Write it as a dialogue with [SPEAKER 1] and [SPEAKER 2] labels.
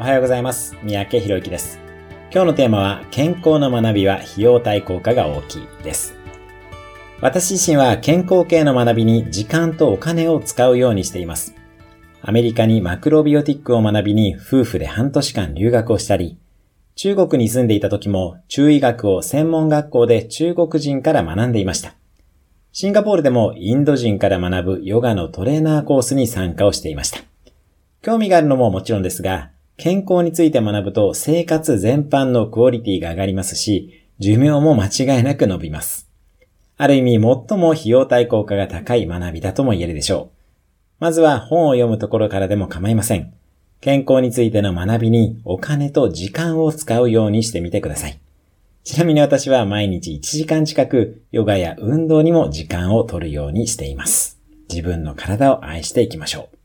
[SPEAKER 1] おはようございます。三宅博之です。今日のテーマは、健康の学びは費用対効果が大きいです。私自身は健康系の学びに時間とお金を使うようにしています。アメリカにマクロビオティックを学びに夫婦で半年間留学をしたり、中国に住んでいた時も中医学を専門学校で中国人から学んでいました。シンガポールでもインド人から学ぶヨガのトレーナーコースに参加をしていました。興味があるのももちろんですが、健康について学ぶと生活全般のクオリティが上がりますし、寿命も間違いなく伸びます。ある意味最も費用対効果が高い学びだとも言えるでしょう。まずは本を読むところからでも構いません。健康についての学びにお金と時間を使うようにしてみてください。ちなみに私は毎日1時間近くヨガや運動にも時間を取るようにしています。自分の体を愛していきましょう。